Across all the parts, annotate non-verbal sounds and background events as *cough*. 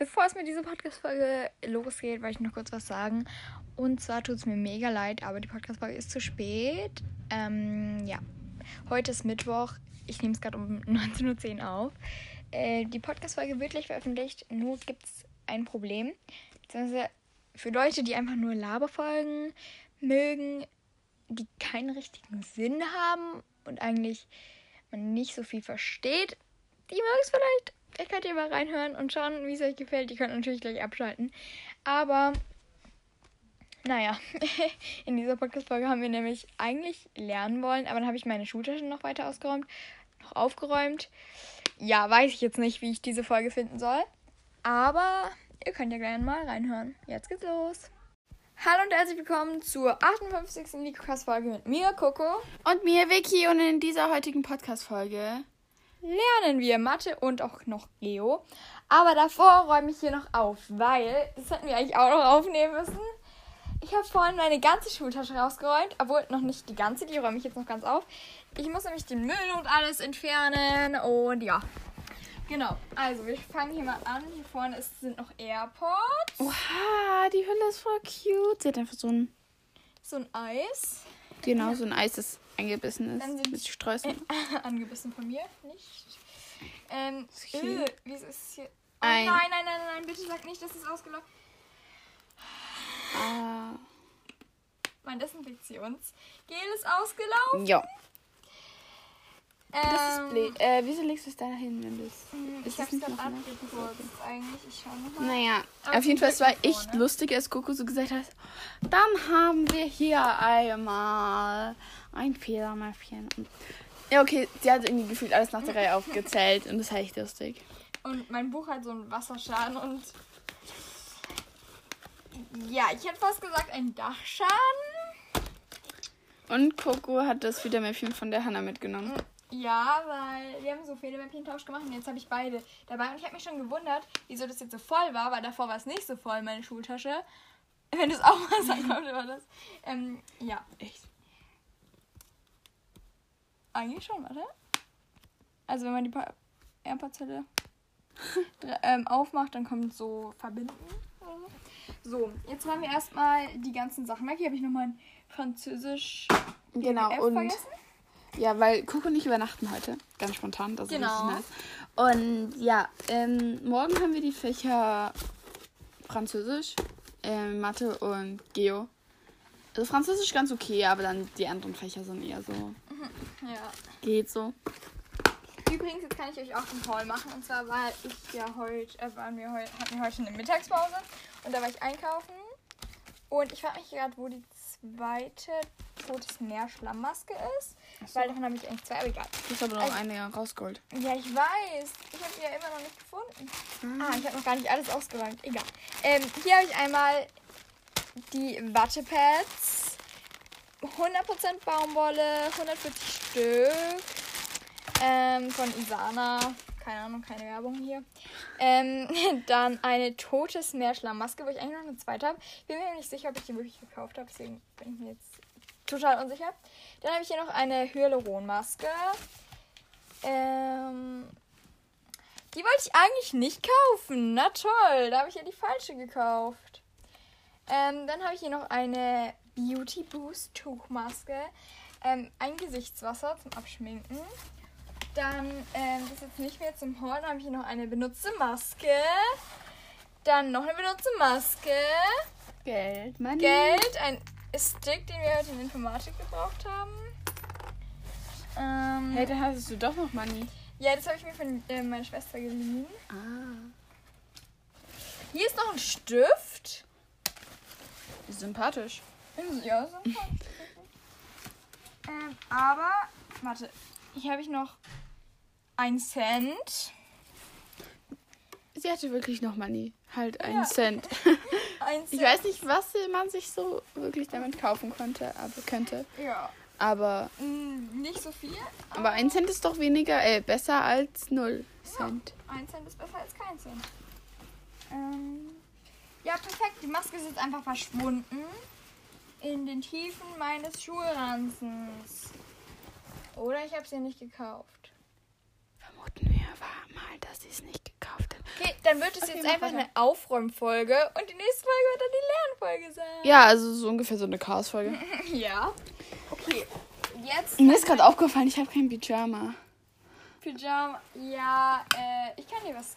bevor es mit dieser Podcast-Folge losgeht, wollte ich noch kurz was sagen. Und zwar tut es mir mega leid, aber die Podcast-Folge ist zu spät. Ähm, ja. Heute ist Mittwoch. Ich nehme es gerade um *laughs* 19.10 Uhr auf. Äh, die Podcast-Folge wird gleich veröffentlicht. Nur gibt es ein Problem. Beziehungsweise für Leute, die einfach nur Laberfolgen mögen, die keinen richtigen Sinn haben und eigentlich man nicht so viel versteht, die mögen es vielleicht. Vielleicht könnt ihr mal reinhören und schauen, wie es euch gefällt. Ihr könnt natürlich gleich abschalten. Aber, naja, *laughs* in dieser Podcast-Folge haben wir nämlich eigentlich lernen wollen, aber dann habe ich meine Schultaschen noch weiter ausgeräumt, noch aufgeräumt. Ja, weiß ich jetzt nicht, wie ich diese Folge finden soll. Aber ihr könnt ja gerne mal reinhören. Jetzt geht's los. Hallo und herzlich willkommen zur 58. Nikocast-Folge mit mir, Coco. Und mir, Vicky. Und in dieser heutigen Podcast-Folge lernen wir Mathe und auch noch Geo. Aber davor räume ich hier noch auf, weil, das hätten wir eigentlich auch noch aufnehmen müssen. Ich habe vorhin meine ganze Schultasche rausgeräumt, obwohl noch nicht die ganze, die räume ich jetzt noch ganz auf. Ich muss nämlich den Müll und alles entfernen und ja. Genau, also wir fangen hier mal an. Hier vorne ist, sind noch AirPods. Oha, die Hülle ist voll cute. Sie hat einfach so ein, So ein Eis. genau, so ein Eis, das eingebissen Dann ist sind mit Streuseln. *laughs* Angebissen von mir, nicht. Ähm, öh, wie ist es hier? Oh, Ein- nein, nein, nein, nein, bitte sag nicht, dass es ausgelaufen Ah, Mein Desinfektionsgel ist ausgelaufen. ja, das Ähm, ist blöd. Äh, wieso legst du es da hin, wenn du es... hm, ist Ich hab's gerade ne? abgekürzt eigentlich. Ich schau nochmal. Naja, Aber auf jeden Fall, es war echt vorne. lustig, als Coco so gesagt hat, dann haben wir hier einmal ein Federmäppchen. Ja, okay, sie hat irgendwie gefühlt alles nach der Reihe aufgezählt und das war echt lustig. Und mein Buch hat so einen Wasserschaden und. Ja, ich hätte fast gesagt, ein Dachschaden. Und Coco hat das Federmäppchen von der Hanna mitgenommen. Ja, weil wir haben so viele Mäppchentausch gemacht und jetzt habe ich beide dabei. Und ich habe mich schon gewundert, wieso das jetzt so voll war, weil davor war es nicht so voll, meine Schultasche. Wenn es auch mal sagen *laughs* konnte, war das. Ähm, ja, Echt? Eigentlich schon, warte. Also wenn man die AirPods-Hülle *laughs* ähm, aufmacht, dann kommt so verbinden. oder So, jetzt haben wir erstmal die ganzen Sachen weg. Hier habe ich noch mein Französisch Genau, PDF und vergessen. ja, weil Coco und ich übernachten heute. Ganz spontan, das ist Genau. richtig nice. Und ja, ähm, morgen haben wir die Fächer Französisch, ähm, Mathe und Geo. Also Französisch ganz okay, aber dann die anderen Fächer sind eher so, Ja. geht so. Übrigens, jetzt kann ich euch auch einen Call machen. Und zwar war ich ja heute, äh, waren wir heute, hatten wir heute eine Mittagspause und da war ich einkaufen. Und ich frage mich gerade, wo die zweite Totes Meer Schlammmaske ist. Weil davon habe ich eigentlich zwei, aber egal. Du hast aber noch Also- eine rausgeholt. Ja, ich weiß. Ich habe die ja immer noch nicht gefunden. Ah, ich habe noch gar nicht alles ausgeräumt. Egal. Ähm, hier habe ich einmal die Wattepads. 100% Baumwolle, 140 Stück. Ähm, von Isana. Keine Ahnung, keine Werbung hier. Ähm, *laughs* dann eine totes Meerschlammmaske, wo ich eigentlich noch eine zweite habe. Bin mir nicht sicher, ob ich die wirklich gekauft habe, deswegen bin ich mir jetzt total unsicher. Dann habe ich hier noch eine Hyaluronmaske. Ähm, die wollte ich eigentlich nicht kaufen. Na toll, da habe ich ja die falsche gekauft. Ähm, dann habe ich hier noch eine Beauty Boost Tuchmaske. Ähm, ein Gesichtswasser zum Abschminken. Dann, ähm, das ist jetzt nicht mehr zum Holen, habe ich hier noch eine benutzte Maske. Dann noch eine benutzte Maske. Geld, Money. Geld, ein Stick, den wir heute in Informatik gebraucht haben. Ähm, Hey, dann hattest du doch noch Money. ja, das habe ich mir von äh, meiner Schwester geliehen. Ah. Hier ist noch ein Stift. Sympathisch. Ja, so. *laughs* ähm, aber, warte, hier habe ich noch ein Cent. Sie hatte wirklich noch Money. Halt einen Ja. Cent. *laughs* Ein Cent. Ich weiß nicht, was man sich so wirklich damit kaufen konnte, aber könnte. Ja, Aber, mm, nicht so viel. aber ein Cent ist doch weniger, äh, besser als null Cent. Ein Cent ist besser als kein Cent. Ähm, ja, perfekt. Die Maske ist jetzt einfach verschwunden. In den Tiefen meines Schulranzens. Oder ich habe sie nicht gekauft. Vermuten wir mal, dass sie es nicht gekauft hat. Okay, dann wird es Okay, jetzt einfach weiter. eine Aufräumfolge und die nächste Folge wird dann die Lernfolge sein. Ja, also so ungefähr so eine Chaos-Folge. *laughs* Ja. Okay, jetzt Mir ist gerade aufgefallen, ich habe kein Pyjama. Pyjama. Ja, äh, ich kann dir was.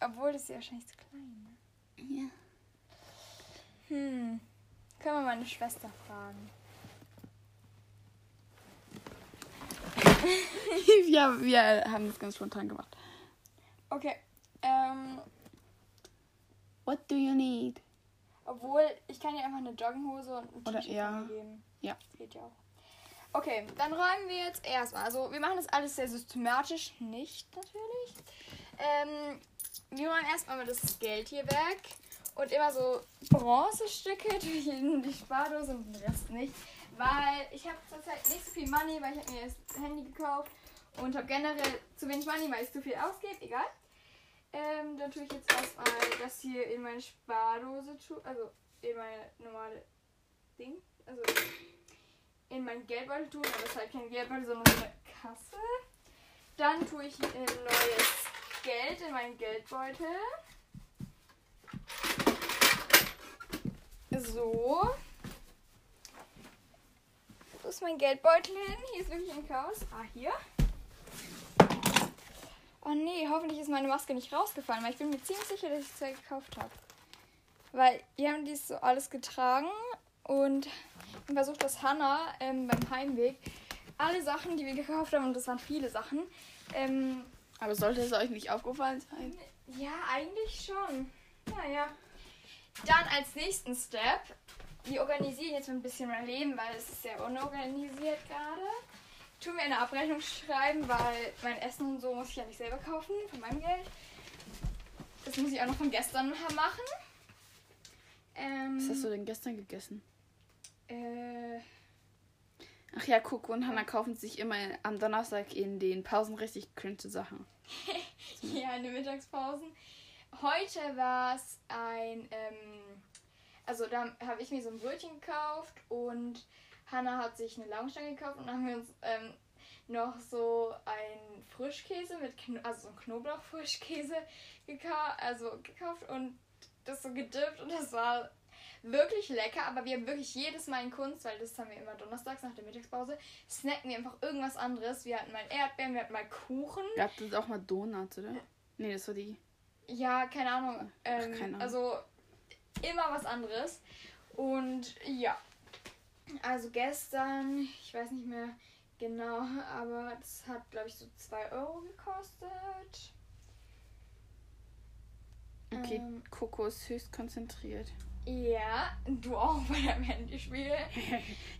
Obwohl, das ist ja wahrscheinlich zu klein. Ne? Ja. Hm. Können wir meine Schwester fragen? *laughs* ja, wir haben das ganz spontan gemacht. Okay. Ähm, What do you need? obwohl, ich kann dir einfach eine Jogginghose und ein T-Shirt ja. geben. Ja. Geht ja auch. Okay, dann räumen wir jetzt erstmal. Also, wir machen das alles sehr systematisch. Nicht natürlich. Ähm, wir räumen erstmal mal das Geld hier weg. Und immer so Bronzestücke *laughs* durch in die Spardose und den Rest nicht. Weil ich habe zurzeit nicht so viel Money, weil ich habe mir das Handy gekauft. Und habe generell zu wenig Money, weil ich zu viel ausgebe. Egal. Ähm, dann tue ich jetzt erstmal das hier in meine Spardose, also in meine normale Ding. Also in meinen Geldbeutel tun, aber es ist halt kein Geldbeutel, sondern so eine Kasse. Dann tue ich neues Geld in meinen Geldbeutel. So. Wo ist mein Geldbeutel hin? Hier ist wirklich ein Chaos. Ah, hier. Oh nee, hoffentlich ist meine Maske nicht rausgefallen, weil ich bin mir ziemlich sicher, dass ich zwei gekauft habe. Weil wir haben dies so alles getragen und ich versucht, dass Hannah ähm, beim Heimweg alle Sachen, die wir gekauft haben, und das waren viele Sachen, ähm, Aber sollte es euch nicht aufgefallen sein? ja, eigentlich schon. Naja. Dann als nächsten Step, wir organisieren jetzt ein bisschen mein Leben, weil es ist sehr unorganisiert gerade. Tun wir eine Abrechnung schreiben, weil mein Essen und so muss ich ja nicht selber kaufen von meinem Geld. Das muss ich auch noch von gestern machen. Ähm, Was hast du denn gestern gegessen? Äh, Ach ja, Coco und Hannah kaufen sich immer am Donnerstag in den Pausen richtig cringe Sachen. *laughs* ja, in den Mittagspausen. Heute war es ein, ähm, also da habe ich mir so ein Brötchen gekauft und Hannah hat sich eine Laugenstange gekauft und dann haben wir uns ähm, noch so ein Frischkäse mit, Kno also so ein Knoblauchfrischkäse gekau also gekauft und das so gedippt und das war wirklich lecker, aber wir haben wirklich jedes Mal in Kunst, weil das haben wir immer donnerstags nach der Mittagspause, snacken wir einfach irgendwas anderes. Wir hatten mal Erdbeeren, wir hatten mal Kuchen. Ihr das auch mal Donuts, oder? Nee, das war die. Ja, keine Ahnung. Ähm, keine Ahnung. Also immer was anderes. Und ja. Also gestern, ich weiß nicht mehr genau, aber das hat, glaube ich, so 2 Euro gekostet. Okay, Ähm. Coco ist höchst konzentriert. Ja, du auch bei deinem Handyspiel. *laughs*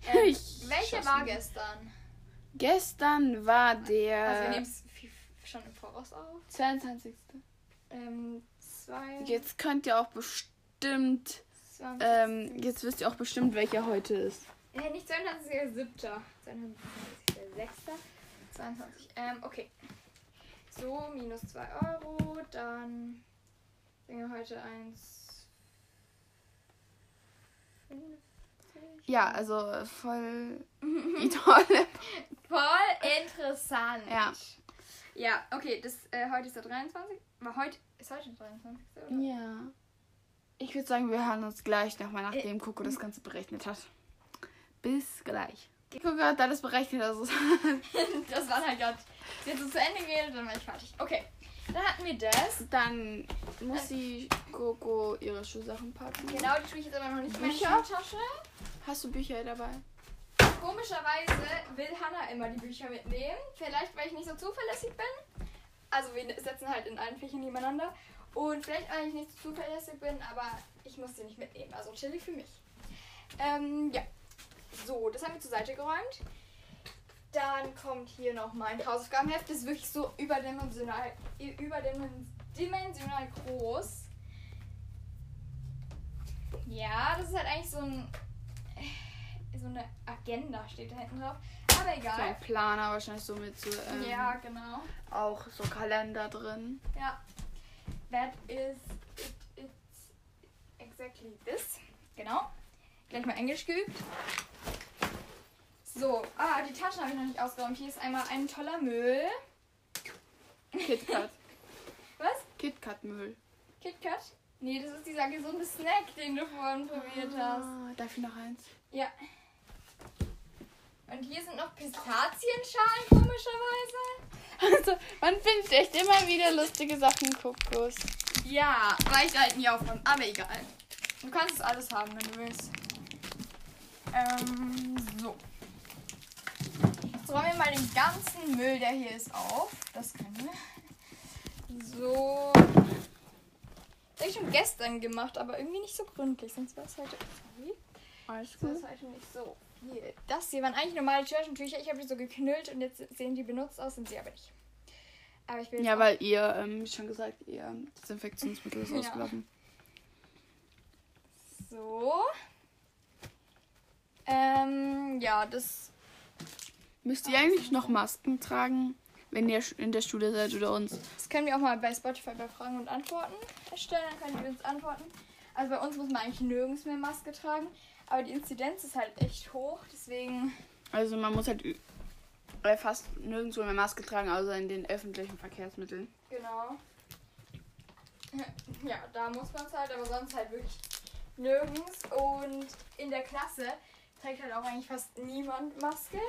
Ähm, Ich welche schoss war gestern? Gestern war Also wir der nehmen es schon im Voraus auf. 22. Ähm, zwei, Jetzt könnt ihr auch bestimmt, 20, ähm, jetzt wisst ihr auch bestimmt, welcher heute ist. Äh, nicht 22, der 7. 22, der 6. 22. Ähm, okay. So, minus 2 Euro. Dann sind wir heute 1. Ja, also äh, voll *laughs* die tolle. Voll interessant. Ja. Ja, okay, das, äh, heute ist der 23. War heute, ist heute der 23. Oder? Ja. Ich würde sagen, wir hören uns gleich nochmal, Äh, nachdem Coco das Ganze berechnet hat. Bis gleich. Coco hat alles berechnet, also *laughs* Das war halt gerade jetzt so zu Ende geredet, dann war ich fertig. Okay, dann hatten wir das. dann muss die Coco ihre Schuhsachen packen. Genau, die tue ich jetzt aber noch nicht in meine Bücher? Tasche. Hast du Bücher dabei? Komischerweise will Hannah immer die Bücher mitnehmen. Vielleicht, weil ich nicht so zuverlässig bin. Also wir setzen halt in allen Fächern nebeneinander. Und vielleicht, weil ich nicht so zuverlässig bin, aber ich muss sie nicht mitnehmen. Also chillig für mich. Ähm, ja. So, das haben wir zur Seite geräumt. Dann kommt hier noch mein Hausaufgabenheft. Das ist wirklich so überdimensional, überdimensional groß. Ja, das ist halt eigentlich so ein so eine Agenda steht da hinten drauf. Aber So ein egal. Planer wahrscheinlich so mit so ähm, Ja, genau. auch so Kalender drin. Ja. That is it, it's exactly this. Genau. Gleich mal Englisch geübt. So, ah, die Taschen habe ich noch nicht ausgeräumt. Hier ist einmal ein toller Müll. KitKat. *laughs* Was? KitKat-Müll. KitKat? Nee, das ist dieser gesunde Snack, den du vorhin probiert hast. Ah, darf ich noch eins? Ja. Und hier sind noch Pistazienschalen, komischerweise. Also, man findet echt immer wieder lustige Sachen, Kokos. Ja, weil ich halt nie aufräumen. Aber egal. Du kannst es alles haben, wenn du willst. Ähm, so. Jetzt räumen wir mal den ganzen Müll, der hier ist, auf. Das können wir. So. Das habe ich schon gestern gemacht, aber irgendwie nicht so gründlich. Sonst wäre es heute. Sorry. Alles Das ist heute nicht so Das hier waren eigentlich normale Taschentücher. Ich habe die so geknüllt und jetzt sehen die benutzt aus, sind sie aber nicht. Aber ich jetzt Ja, weil ihr, ähm, wie schon gesagt, ihr Desinfektionsmittel ist Ja. ausgelaufen. So. Ähm, ja, das. Müsst ihr eigentlich noch Masken tragen, wenn ihr in der Schule seid oder uns? Das können wir auch mal bei Spotify bei Fragen und Antworten erstellen. Dann können die uns antworten. Also bei uns muss man eigentlich nirgends mehr Maske tragen. Aber die Inzidenz ist halt echt hoch. Deswegen. Also man muss halt äh, fast nirgendwo mehr Maske tragen, außer in den öffentlichen Verkehrsmitteln. Genau. *laughs* Ja, da muss man es halt, aber sonst halt wirklich nirgends. Und in der Klasse trägt halt auch eigentlich fast niemand Maske.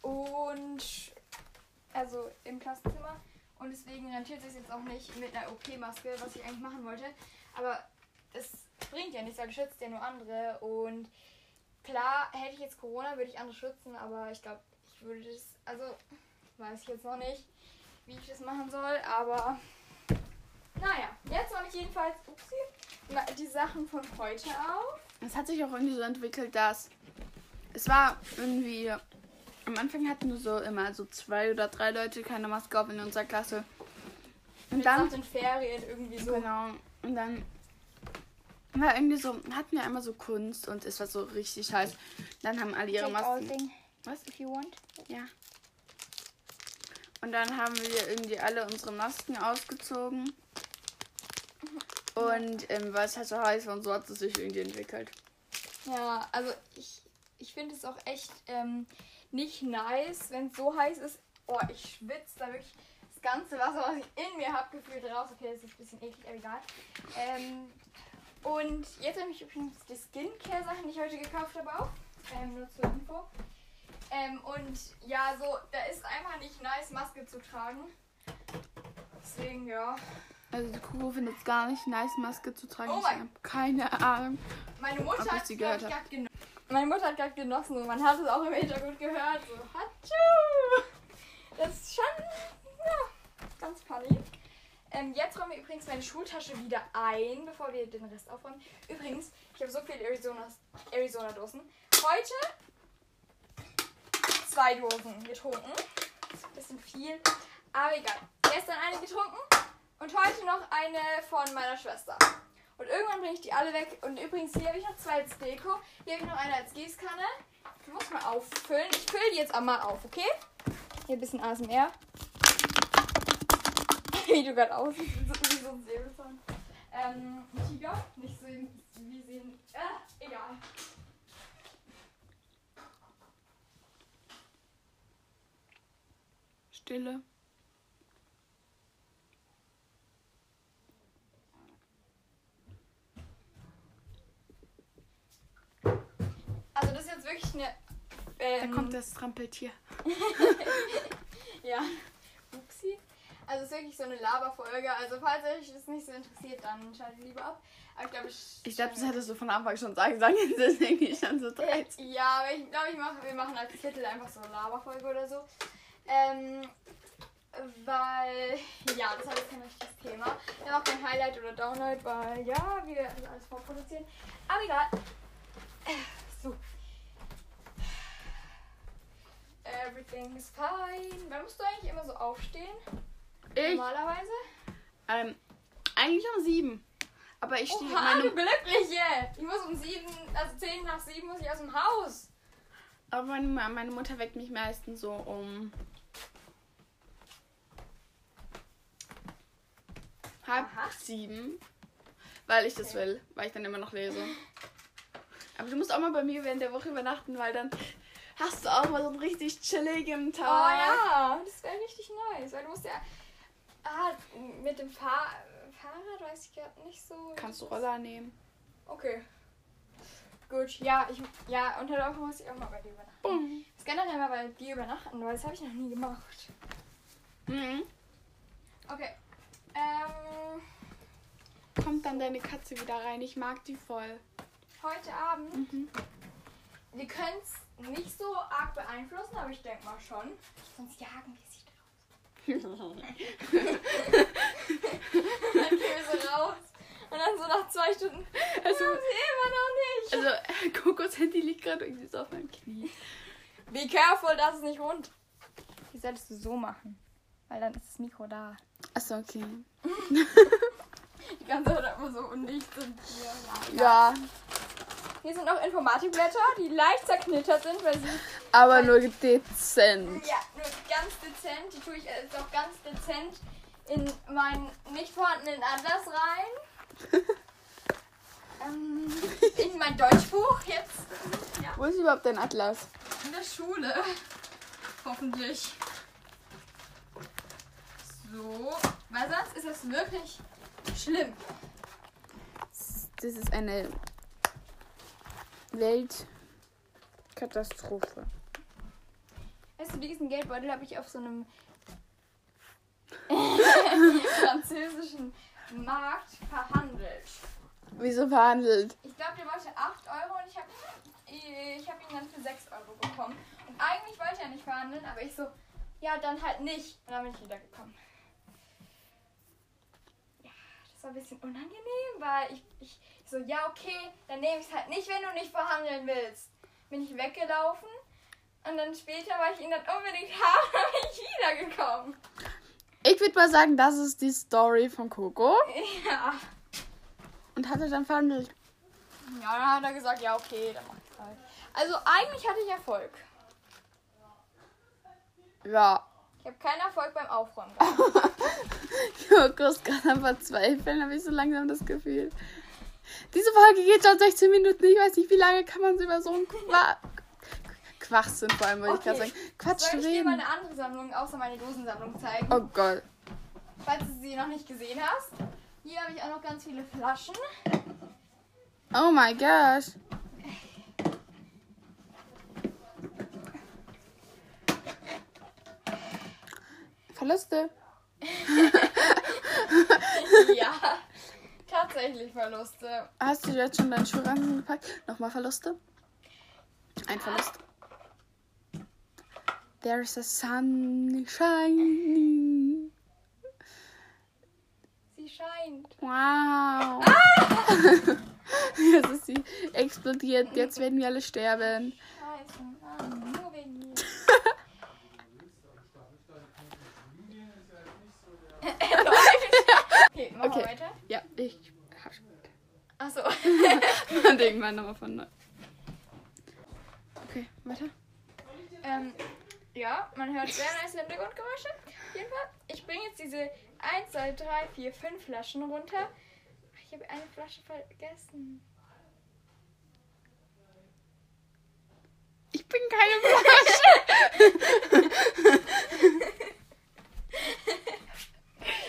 Und also im Klassenzimmer. Und deswegen rentiert es sich jetzt auch nicht mit einer OP-Maske, was ich eigentlich machen wollte. Aber es bringt ja nichts, weil du schützt ja nur andere. Und klar, hätte ich jetzt Corona, würde ich andere schützen, aber ich glaube, ich würde das, also weiß ich jetzt noch nicht, wie ich das machen soll, aber naja, jetzt mache ich jedenfalls upsie, ma- die Sachen von heute auf. Es hat sich auch irgendwie so entwickelt, dass es war irgendwie am Anfang hatten nur so immer so zwei oder drei Leute keine Maske auf in unserer Klasse. Und Jetzt dann den Ferien irgendwie so. genau und dann war irgendwie so hatten wir einmal so Kunst und es war so richtig heiß. Dann haben alle ihre Masken. Was? if you want. Ja. Und dann haben wir irgendwie alle unsere Masken ausgezogen. Und ähm, weil es halt so heiß war und so hat es sich irgendwie entwickelt. Ja, also ich, ich finde es auch echt ähm, nicht nice, wenn es so heiß ist. Oh, ich schwitze da wirklich das ganze Wasser, was ich in mir habe, gefühlt raus. Okay, das ist ein bisschen eklig, aber egal. Ähm, und jetzt habe ich übrigens die Skincare-Sachen, die ich heute gekauft habe, auch. Ähm, nur zur Info. Ähm, und ja, so, da ist einfach nicht nice, Maske zu tragen. Deswegen, ja. Also die Kuh findet es gar nicht nice, Maske zu tragen. Oh ich habe keine Ahnung. Meine Mutter hat grad genossen. Meine Mutter hat gerade genossen und man hat es auch im Hintergrund gehört. So, Hatschu! Das ist schon ja, ganz funny. Ähm, jetzt räumen wir übrigens meine Schultasche wieder ein, bevor wir den Rest aufräumen. Übrigens, ich habe so viele Arizona-Dosen. Heute zwei Dosen getrunken. Ein bisschen viel, aber egal. Gestern eine getrunken und heute noch eine von meiner Schwester. Und irgendwann bringe ich die alle weg. Und übrigens, hier habe ich noch zwei als Deko. Hier habe ich noch eine als Gießkanne. Ich muss mal auffüllen. Ich fülle die jetzt einmal auf, okay? Hier ein bisschen ASMR. Wie du gerade aussiehst, wie so ein Säbelzahn. Ähm, Tiger. Nicht so wie sehen. Äh, egal. Stille. Also, das ist jetzt wirklich eine. Da Ähm, kommt das Trampeltier. *laughs* Ja. Also, es ist wirklich so eine Laberfolge. Also, falls euch das nicht so interessiert, dann schaltet lieber ab. Aber ich glaube, ich. Ich glaube, das hättest du von Anfang schon sagen sollen. *laughs* Das ist irgendwie schon so dreist. Ja, aber ich glaube, ich mach, wir machen als Titel einfach so eine Laberfolge oder so. Ähm, weil, ja, das ist jetzt kein richtiges Thema. Wir haben auch kein Highlight oder Download, weil, ja, wir das alles vorproduzieren. Aber egal. Äh, So. Everything is fine. Wann musst du eigentlich immer so aufstehen? Ich, Normalerweise? ähm, eigentlich um sieben. Aber ich stehe Oha, du meine, Glückliche! Ich muss um sieben, also zehn nach sieben muss ich aus dem Haus. aber meine, meine Mutter weckt mich meistens so um halb Aha. sieben, weil ich das Okay. will, weil ich dann immer noch lese. Aber du musst auch mal bei mir während der Woche übernachten, weil dann hast du auch mal so einen richtig chilligen Oh Tag. ja, das wäre richtig nice. Weil du musst ja. Ah, mit dem Fahr Fahrrad weiß ich gerade nicht so. Kannst du Roller nehmen? Okay. Gut, ja, ich ja, unter der Woche muss ich auch mal bei dir übernachten. Bumm. Das generell mal bei dir übernachten, weil das habe ich noch nie gemacht. Mhm. Okay. Ähm, Kommt dann deine Katze wieder rein? Ich mag die voll. heute Abend, Mhm. wir können es nicht so arg beeinflussen, aber ich denke mal schon. Sonst jagen wir. Dann so raus. Und dann so nach zwei Stunden. Also- sie immer noch nicht. Also, Kokos Handy liegt gerade irgendwie so auf meinem Knie. Be careful, das ist nicht rund. Wie solltest du so machen? Weil dann ist das Mikro da. Achso, okay. Die ganze Zeit immer so undicht sind hier. Ja, Ja, Hier sind noch Informatikblätter, die leicht zerknittert sind, weil sie aber nur dezent. ja nur ganz dezent. Die tue ich jetzt auch ganz dezent in meinen nicht vorhandenen Atlas rein. *laughs* ähm, in mein Deutschbuch jetzt. Ja. Wo ist überhaupt dein Atlas? In der Schule. Hoffentlich. So. Weil sonst ist es wirklich schlimm. Das ist eine Weltkatastrophe. Weißt du, diesen Geldbeutel habe ich auf so einem *laughs* französischen Markt verhandelt. Wieso verhandelt? Ich glaube, der wollte 8 Euro und ich habe ich hab ihn dann für 6 Euro bekommen. Und eigentlich wollte er nicht verhandeln, aber ich so, ja, dann halt nicht. Und dann bin ich wiedergekommen. Ja, das war ein bisschen unangenehm, weil ich, ich so, ja, okay, dann nehme ich es halt nicht, wenn du nicht verhandeln willst. Bin ich weggelaufen und dann später, weil ich ihn dann unbedingt *laughs* habe, bin ich wiedergekommen. Ich würde mal sagen, das ist die Story von Coco. *laughs* Ja. Und hat er dann verhandelt. Ja, dann hat er gesagt, ja, okay, dann mach ich halt. Also eigentlich hatte ich Erfolg. Ja. Ich habe keinen Erfolg beim Aufräumen. Coco ist gerade am Verzweifeln, habe ich so langsam das Gefühl. Diese Folge geht schon 16 Minuten. Ich weiß nicht, wie lange kann man so über so einen Qua Quachsinn vor allem, wollte ich gerade Okay. sagen. Quatsch Soll ich dir mal reden. eine andere Sammlung außer meine Dosensammlung zeigen? Oh Gott. Falls du sie noch nicht gesehen hast. Hier habe ich auch noch ganz viele Flaschen. Oh my gosh. Verluste. *laughs* ja. Tatsächlich Verluste. Hast du jetzt schon deinen Schulranzen gepackt? Nochmal Verluste? Ein Verlust. There's a sun shining. Sie scheint. Wow. *laughs* Jetzt ist sie explodiert. Jetzt werden wir alle sterben. Scheiße. Nur wegen mir. *laughs* *laughs* okay, machen wir Okay. weiter. Ja, ich. Achso. *laughs* Und irgendwann nochmal von neu. Okay, weiter. Ähm, ja, man hört sehr nice Hintergrundgeräusche. Auf jeden Fall, ich bringe jetzt diese 1, 2, 3, 4, 5 Flaschen runter. Ich habe eine Flasche vergessen. Ich bin keine Flasche. *laughs* *laughs*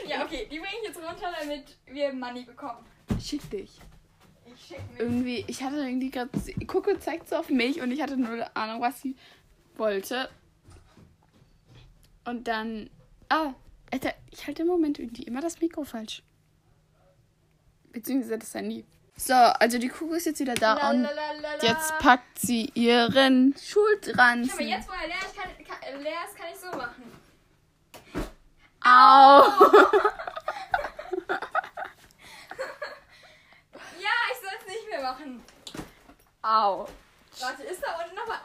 Ja, okay, die bringe ich jetzt runter, damit wir Money bekommen. Schick dich. Irgendwie, ich hatte irgendwie gerade. Coco zeigt so auf mich und ich hatte null Ahnung, was sie wollte. Und dann. Ah, Alter, ich halte im Moment irgendwie immer das Mikro falsch. Beziehungsweise das Handy. So, also die Kugel ist jetzt wieder da und Lalalala. jetzt packt sie ihren Schulranzen. Schau mal, jetzt, wo er leer ist, kann, kann, leer ist, kann ich so machen. Au! *laughs* Ja, ich soll es nicht mehr machen. Au. Warte, ist da unten noch was?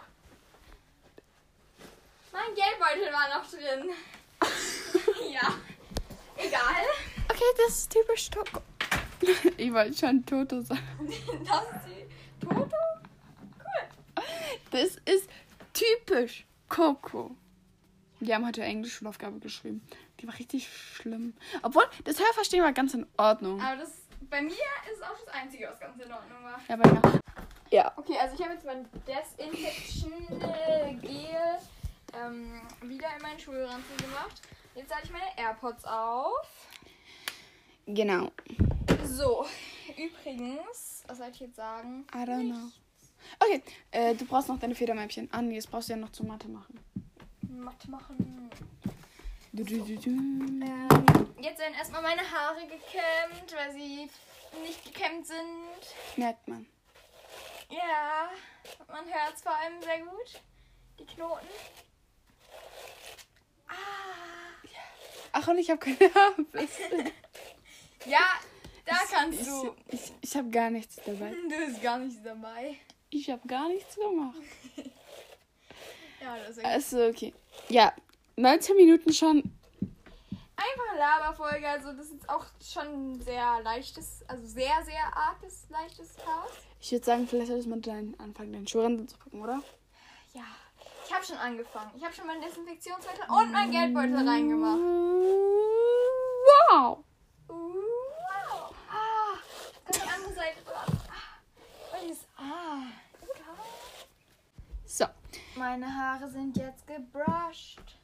Mein Geldbeutel war noch drin. *laughs* ja. Egal. Okay, das ist typisch Toko. *laughs* Ich wollte schon Toto sagen. *laughs* Das ist die Toto? Cool. Das ist typisch Coco. Die haben heute Englisch Schulaufgabe geschrieben. Die war richtig schlimm. Obwohl, das Hörverstehen war ganz in Ordnung. Aber das bei mir ist auch das Einzige, was ganz in Ordnung war. Ja, aber ja. Ja. Okay, also ich habe jetzt mein Desinfection äh, Gel ähm, wieder in meinen Schulranzen gemacht. Jetzt lade ich meine AirPods auf. Genau. So, übrigens, was soll ich jetzt sagen? I don't know. Okay, äh, du brauchst noch deine Federmäppchen. Ah, nee, das brauchst du ja noch zur Mathe machen. Mathe machen. Du. Ähm, jetzt werden erstmal meine Haare gekämmt, weil sie nicht gekämmt sind. Merkt man. Ja, man hört es vor allem sehr gut. Die Knoten. Ah. Ach, und ich habe keine Haarbürste. *laughs* Ja, da kannst ich, du. Ich, ich habe gar nichts dabei. *laughs* Du bist gar nicht dabei. Ich habe gar nichts gemacht. *laughs* Ja, das ist Also, okay. Ja, 19 Minuten schon. einfach Laberfolge. Also, das ist auch schon ein sehr leichtes, also sehr, sehr arges, leichtes Chaos. Ich würde sagen, vielleicht solltest du mal deinen anfangen, deinen Schuhe zu gucken, oder? Ja, ich habe schon angefangen. Ich habe schon mein Desinfektionsmittel und mein Geldbeutel reingemacht. Wow! Wow. Ah, jetzt kommt die andere Seite dran. Ah, und dieses Ah. So, Meine Haare sind jetzt gebrushed.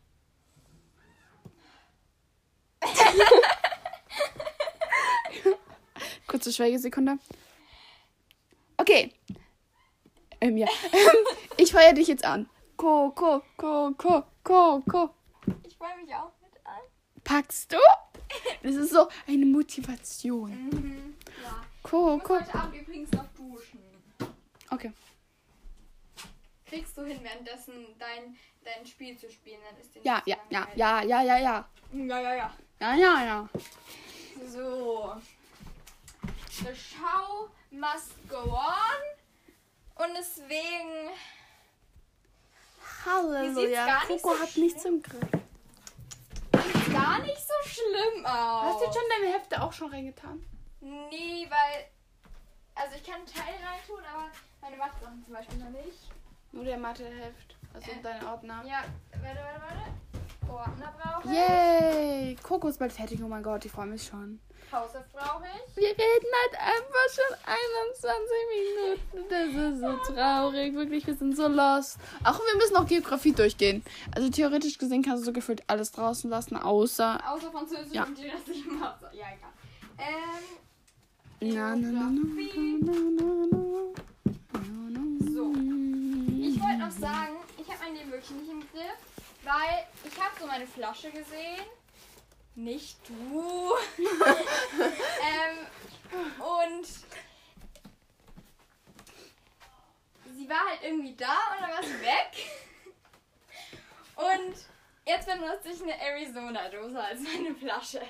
Kurze Schweigesekunde. Okay. Ähm, ja. *laughs* ich feuer dich jetzt an. Ko, ko, ko, ko, ko, ko. Ich freue mich auch mit an. Packst du? Das ist so eine Motivation. Mhm. Ja. Ko, Ich muss ko. heute Abend übrigens noch duschen. Okay. Kriegst du hin, währenddessen dein, dein Spiel zu spielen? Dann ist dir Ja, ja, ja, ja, ja, ja, ja. Ja, ja, ja. Ja, ja, ja. So. The show must go on. Und deswegen Halleluja. Coco so hat nichts im Griff. sieht gar nicht so schlimm aus. Hast du jetzt schon deine Hefte auch schon reingetan? Nee, weil. Also ich kann einen Teil reintun, aber meine Mathe-Sachen zum Beispiel noch nicht. Nur der Matheheft. Also Äh. dein Ordner. Ja, warte, warte, warte. Ordner brauche ich. Yay! Coco ist bald fertig. Oh mein Gott, ich freue mich schon. Hausefrau ich. Wir reden halt einfach schon 21 Minuten. Das ist so traurig. Wirklich, wir sind so lost. Auch wir müssen auch Geografie durchgehen. Also theoretisch gesehen kannst du so gefühlt alles draußen lassen, außer. Außer Französisch ja. und die restlichen Mathe. Ja, egal. Ähm. Na, na, Na, na, na, na, So. Ich wollte noch sagen, ich habe mein Leben wirklich nicht im Griff, weil ich habe so meine Flasche gesehen nicht du. *laughs* ähm, und sie war halt irgendwie da und dann war sie weg. Und jetzt benutze ich eine Arizona-Dose als meine Flasche.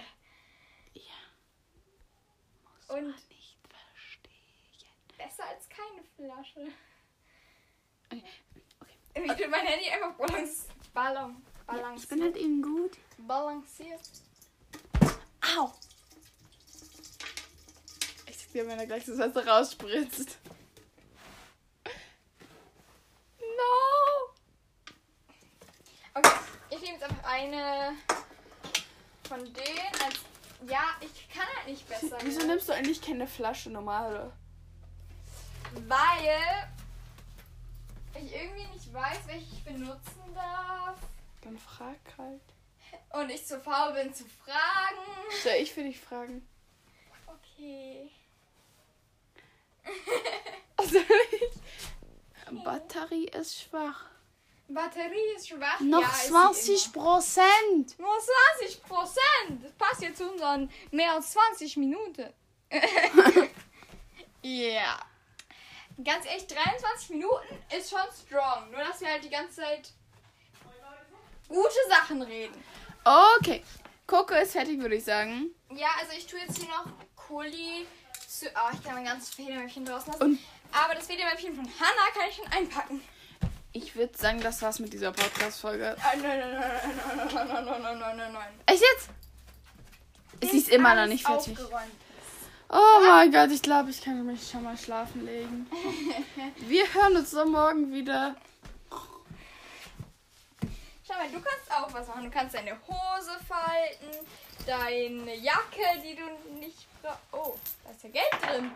Und Nicht verstehen. besser als keine Flasche. Okay. okay. Ich tue mein Handy einfach balance, ballon, Ich balanciert. bin halt eben gut. balanciert. Au! Ich sag dir, wenn er gleich das Wasser rausspritzt. No! Okay, ich nehme jetzt einfach eine von denen. Als, ja, ich kann halt nicht besser. Wieso ne? nimmst du eigentlich keine Flasche normale? Weil ich irgendwie nicht weiß, welche ich benutzen darf. Dann frag halt. Und ich zu faul bin zu fragen. Soll ich für dich fragen? Okay. Soll ich? Batterie ist schwach. Batterie ist schwach. Noch ja, ist sie 20 Prozent. Nur 20 Prozent. Das passt jetzt zu unseren mehr als 20 Minuten. *laughs* Ja. Ganz ehrlich, 23 Minuten ist schon strong. Nur, dass wir halt die ganze Zeit gute Sachen reden. Okay. Coco ist fertig, würde ich sagen. Ja, also ich tue jetzt hier noch Kuli zu. Oh, ich kann mein ganzes Federmäppchen draußen lassen. Und- Aber das Federmäppchen von Hannah kann ich schon einpacken. Ich würde sagen, das war's mit dieser Podcast-Folge. Ah, nein, nein, nein, nein, nein, nein, nein, nein, nein, nein, nein, nein. Echt jetzt? Sie ist immer noch nicht fertig. aufgeräumt. Oh mein Gott, ich glaube, ich kann mich schon mal schlafen legen. Wir hören uns dann morgen wieder. Schau mal, du kannst auch was machen. Du kannst deine Hose falten, deine Jacke, die du nicht brauchst. Oh, da ist ja Geld drin.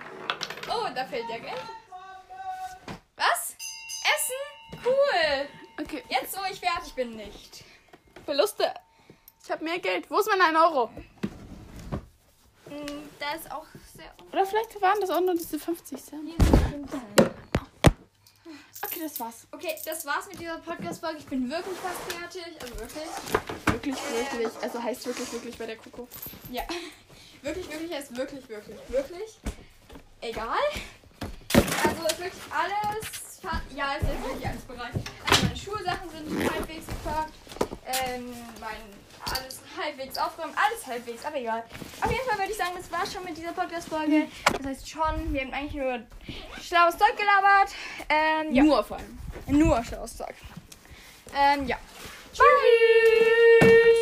Oh, da fällt ja Geld. Was? Essen? Cool. Okay. Jetzt, wo ich fertig bin, nicht. Verluste. Ich habe mehr Geld. Wo ist mein 1 Euro? Mm, Da ist auch sehr. Oder vielleicht waren das auch nur diese 50 Cent. Hier sind 5 Cent. Okay, das war's. Okay, das war's mit dieser Podcast-Folge. Ich bin wirklich fast fertig. Also wirklich. Wirklich, wirklich. Also heißt wirklich, wirklich bei der Coco. Ja. *laughs* Wirklich, wirklich heißt wirklich, wirklich, wirklich. Egal. Also ist wirklich alles. Ja, es ist wirklich alles bereit. Also meine Schulsachen sind halbwegs gepackt. Ähm, mein alles halbwegs aufgeräumt, alles halbwegs, aber egal. Auf jeden Fall würde ich sagen, das war's schon mit dieser Podcast-Folge. Das heißt schon, wir haben eigentlich nur schlaues Zeug gelabert. Ähm, ja. Nur vor allem. Nur schlaues Zeug. Ähm, ja. Tschüss.